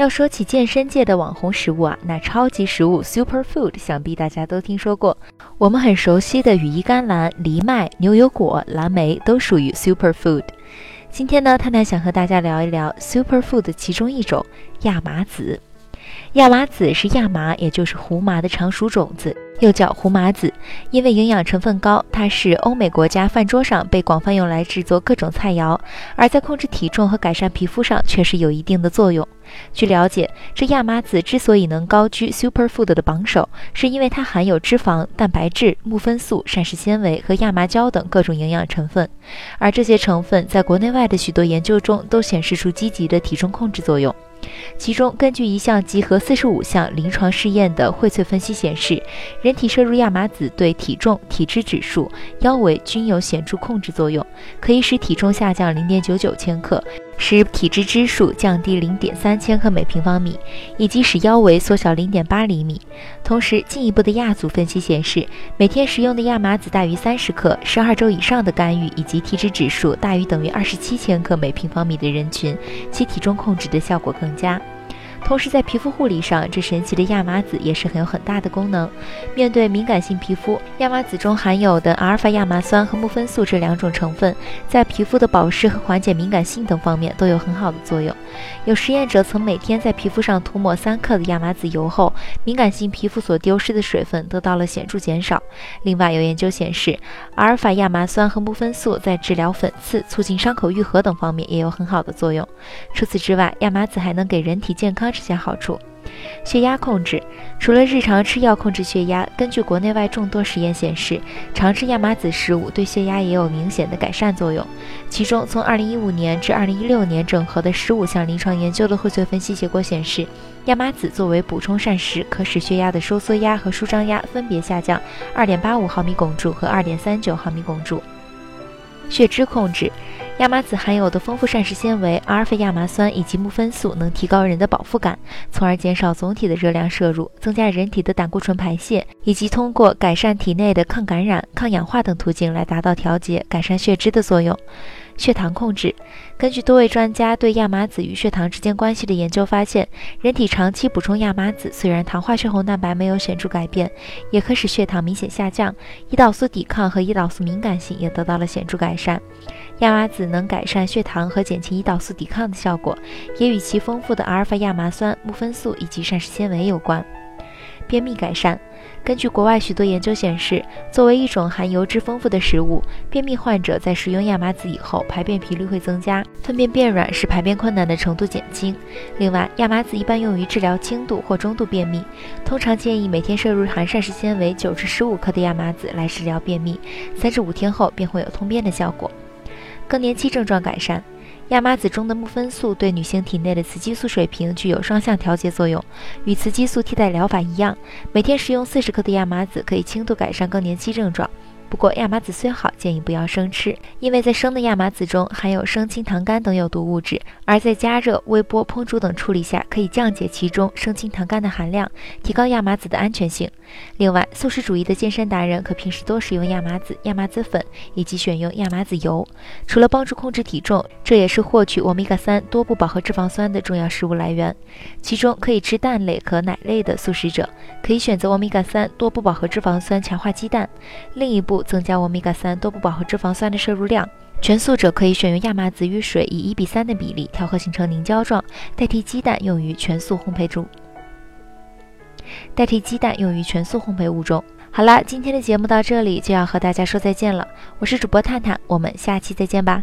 要说起健身界的网红食物啊，那超级食物 Super Food 想必大家都听说过。我们很熟悉的羽衣甘蓝、藜麦、牛油果、蓝莓都属于 Super Food。今天呢，探探想和大家聊一聊 Super Food 的其中一种亚麻籽。亚麻籽是亚麻，也就是胡麻的常熟种子，又叫胡麻籽。因为营养成分高，它是欧美国家饭桌上被广泛用来制作各种菜肴，而在控制体重和改善皮肤上却是有一定的作用。据了解，这亚麻籽之所以能高居 super food 的榜首，是因为它含有脂肪、蛋白质、木酚素、膳食纤维和亚麻胶等各种营养成分，而这些成分在国内外的许多研究中都显示出积极的体重控制作用。其中，根据一项集合四十五项临床试验的荟萃分析显示，人人体摄入亚麻籽对体重、体脂指数、腰围均有显著控制作用，可以使体重下降零点九九千克，使体脂指数降低零点三千克每平方米，以及使腰围缩小零点八厘米。同时，进一步的亚组分析显示，每天食用的亚麻籽大于三十克、十二周以上的干预以及体脂指数大于等于二十七千克每平方米的人群，其体重控制的效果更佳。同时，在皮肤护理上，这神奇的亚麻籽也是很有很大的功能。面对敏感性皮肤，亚麻籽中含有的阿尔法亚麻酸和木酚素这两种成分，在皮肤的保湿和缓解敏感性等方面都有很好的作用。有实验者曾每天在皮肤上涂抹三克的亚麻籽油后，敏感性皮肤所丢失的水分得到了显著减少。另外，有研究显示，阿尔法亚麻酸和木酚素在治疗粉刺、促进伤口愈合等方面也有很好的作用。除此之外，亚麻籽还能给人体健康。这些好处，血压控制。除了日常吃药控制血压，根据国内外众多实验显示，常吃亚麻籽食物对血压也有明显的改善作用。其中，从2015年至2016年整合的15项临床研究的荟萃分析结果显示，亚麻籽作为补充膳食，可使血压的收缩压和舒张压分别下降2.85毫米汞柱和2.39毫米汞柱。血脂控制。亚麻籽含有的丰富膳食纤维、阿尔法亚麻酸以及木酚素，能提高人的饱腹感，从而减少总体的热量摄入，增加人体的胆固醇排泄，以及通过改善体内的抗感染、抗氧化等途径来达到调节、改善血脂的作用。血糖控制。根据多位专家对亚麻籽与血糖之间关系的研究发现，人体长期补充亚麻籽，虽然糖化血红蛋白没有显著改变，也可使血糖明显下降，胰岛素抵抗和胰岛素敏感性也得到了显著改善。亚麻籽能改善血糖和减轻胰岛素抵抗的效果，也与其丰富的阿尔法亚麻酸、木酚素以及膳食纤维有关。便秘改善。根据国外许多研究显示，作为一种含油脂丰富的食物，便秘患者在食用亚麻籽以后，排便频率会增加，粪便变软，使排便困难的程度减轻。另外，亚麻籽一般用于治疗轻度或中度便秘，通常建议每天摄入含膳食纤维九至十五克的亚麻籽来治疗便秘，三至五天后便会有通便的效果。更年期症状改善。亚麻籽中的木酚素对女性体内的雌激素水平具有双向调节作用，与雌激素替代疗法一样，每天食用四十克的亚麻籽可以轻度改善更年期症状。不过，亚麻籽虽好，建议不要生吃，因为在生的亚麻籽中含有生青糖苷等有毒物质，而在加热、微波、烹煮等处理下，可以降解其中生青糖苷的含量，提高亚麻籽的安全性。另外，素食主义的健身达人可平时多食用亚麻籽、亚麻籽粉，以及选用亚麻籽油。除了帮助控制体重，这也是获取欧米伽三多不饱和脂肪酸的重要食物来源。其中，可以吃蛋类和奶类的素食者，可以选择欧米伽三多不饱和脂肪酸强化鸡蛋。另一步。增加欧米伽三多不饱和脂肪酸的摄入量，全素者可以选用亚麻籽与水以一比三的比例调和形成凝胶状，代替鸡蛋用于全素烘焙中。代替鸡蛋用于全素烘焙物中。好啦，今天的节目到这里就要和大家说再见了，我是主播探探，我们下期再见吧。